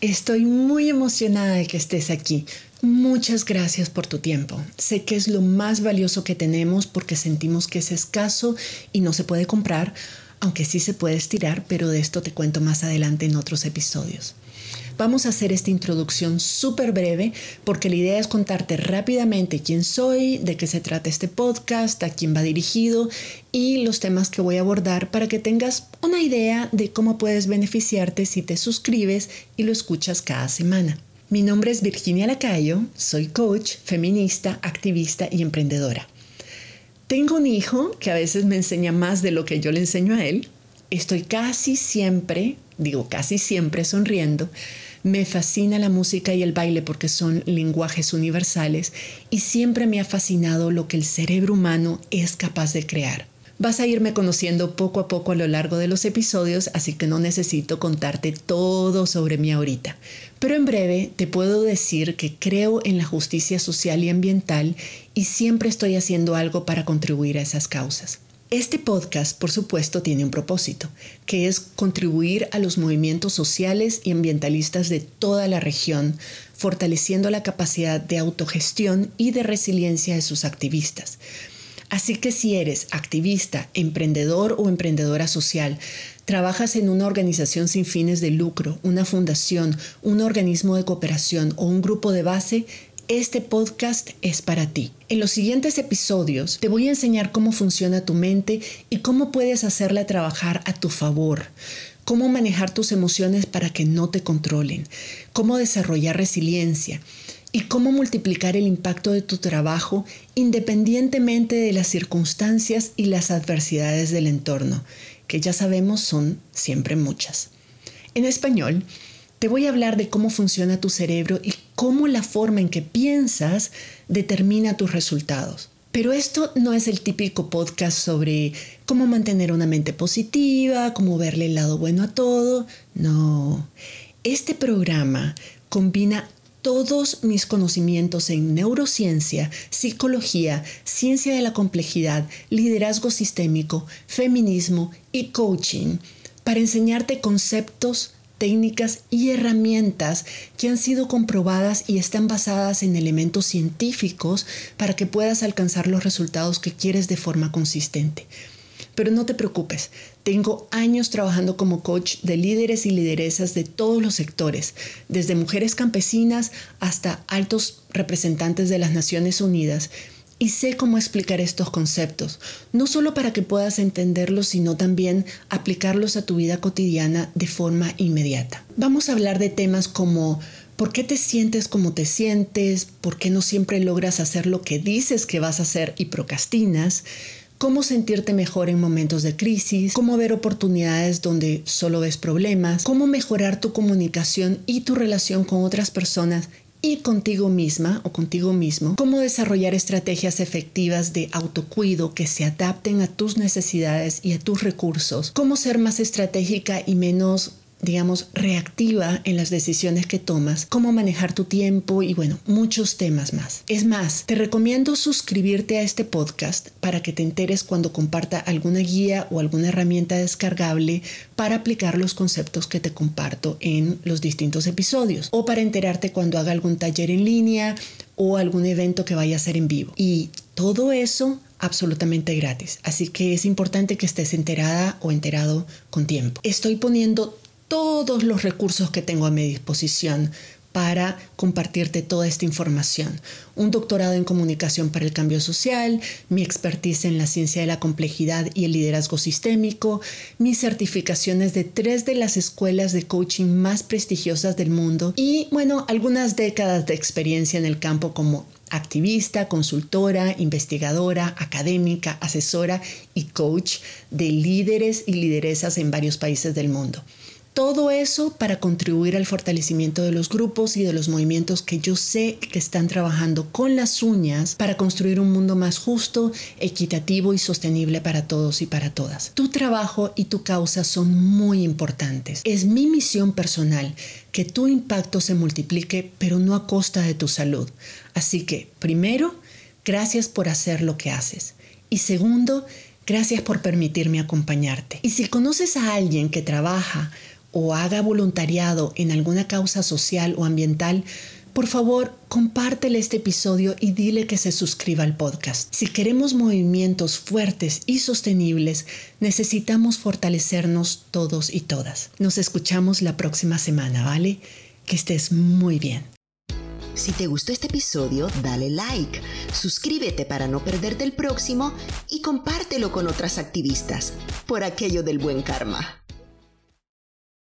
Estoy muy emocionada de que estés aquí. Muchas gracias por tu tiempo. Sé que es lo más valioso que tenemos porque sentimos que es escaso y no se puede comprar, aunque sí se puede estirar, pero de esto te cuento más adelante en otros episodios. Vamos a hacer esta introducción súper breve porque la idea es contarte rápidamente quién soy, de qué se trata este podcast, a quién va dirigido y los temas que voy a abordar para que tengas una idea de cómo puedes beneficiarte si te suscribes y lo escuchas cada semana. Mi nombre es Virginia Lacayo, soy coach, feminista, activista y emprendedora. Tengo un hijo que a veces me enseña más de lo que yo le enseño a él. Estoy casi siempre, digo casi siempre sonriendo, me fascina la música y el baile porque son lenguajes universales y siempre me ha fascinado lo que el cerebro humano es capaz de crear. Vas a irme conociendo poco a poco a lo largo de los episodios, así que no necesito contarte todo sobre mí ahorita. Pero en breve te puedo decir que creo en la justicia social y ambiental y siempre estoy haciendo algo para contribuir a esas causas. Este podcast, por supuesto, tiene un propósito, que es contribuir a los movimientos sociales y ambientalistas de toda la región, fortaleciendo la capacidad de autogestión y de resiliencia de sus activistas. Así que si eres activista, emprendedor o emprendedora social, trabajas en una organización sin fines de lucro, una fundación, un organismo de cooperación o un grupo de base, este podcast es para ti. En los siguientes episodios te voy a enseñar cómo funciona tu mente y cómo puedes hacerla trabajar a tu favor, cómo manejar tus emociones para que no te controlen, cómo desarrollar resiliencia y cómo multiplicar el impacto de tu trabajo independientemente de las circunstancias y las adversidades del entorno, que ya sabemos son siempre muchas. En español, te voy a hablar de cómo funciona tu cerebro y cómo la forma en que piensas determina tus resultados. Pero esto no es el típico podcast sobre cómo mantener una mente positiva, cómo verle el lado bueno a todo. No, este programa combina todos mis conocimientos en neurociencia, psicología, ciencia de la complejidad, liderazgo sistémico, feminismo y coaching para enseñarte conceptos técnicas y herramientas que han sido comprobadas y están basadas en elementos científicos para que puedas alcanzar los resultados que quieres de forma consistente. Pero no te preocupes, tengo años trabajando como coach de líderes y lideresas de todos los sectores, desde mujeres campesinas hasta altos representantes de las Naciones Unidas y sé cómo explicar estos conceptos, no solo para que puedas entenderlos, sino también aplicarlos a tu vida cotidiana de forma inmediata. Vamos a hablar de temas como ¿Por qué te sientes como te sientes? ¿Por qué no siempre logras hacer lo que dices que vas a hacer y procrastinas? ¿Cómo sentirte mejor en momentos de crisis? ¿Cómo ver oportunidades donde solo ves problemas? ¿Cómo mejorar tu comunicación y tu relación con otras personas y contigo misma o contigo mismo, cómo desarrollar estrategias efectivas de autocuido que se adapten a tus necesidades y a tus recursos, cómo ser más estratégica y menos digamos, reactiva en las decisiones que tomas, cómo manejar tu tiempo y bueno, muchos temas más. Es más, te recomiendo suscribirte a este podcast para que te enteres cuando comparta alguna guía o alguna herramienta descargable para aplicar los conceptos que te comparto en los distintos episodios o para enterarte cuando haga algún taller en línea o algún evento que vaya a ser en vivo. Y todo eso absolutamente gratis. Así que es importante que estés enterada o enterado con tiempo. Estoy poniendo todos los recursos que tengo a mi disposición para compartirte toda esta información. Un doctorado en comunicación para el cambio social, mi expertise en la ciencia de la complejidad y el liderazgo sistémico, mis certificaciones de tres de las escuelas de coaching más prestigiosas del mundo y, bueno, algunas décadas de experiencia en el campo como activista, consultora, investigadora, académica, asesora y coach de líderes y lideresas en varios países del mundo. Todo eso para contribuir al fortalecimiento de los grupos y de los movimientos que yo sé que están trabajando con las uñas para construir un mundo más justo, equitativo y sostenible para todos y para todas. Tu trabajo y tu causa son muy importantes. Es mi misión personal que tu impacto se multiplique, pero no a costa de tu salud. Así que, primero, gracias por hacer lo que haces. Y segundo, gracias por permitirme acompañarte. Y si conoces a alguien que trabaja o haga voluntariado en alguna causa social o ambiental, por favor, compártele este episodio y dile que se suscriba al podcast. Si queremos movimientos fuertes y sostenibles, necesitamos fortalecernos todos y todas. Nos escuchamos la próxima semana, ¿vale? Que estés muy bien. Si te gustó este episodio, dale like, suscríbete para no perderte el próximo y compártelo con otras activistas, por aquello del buen karma.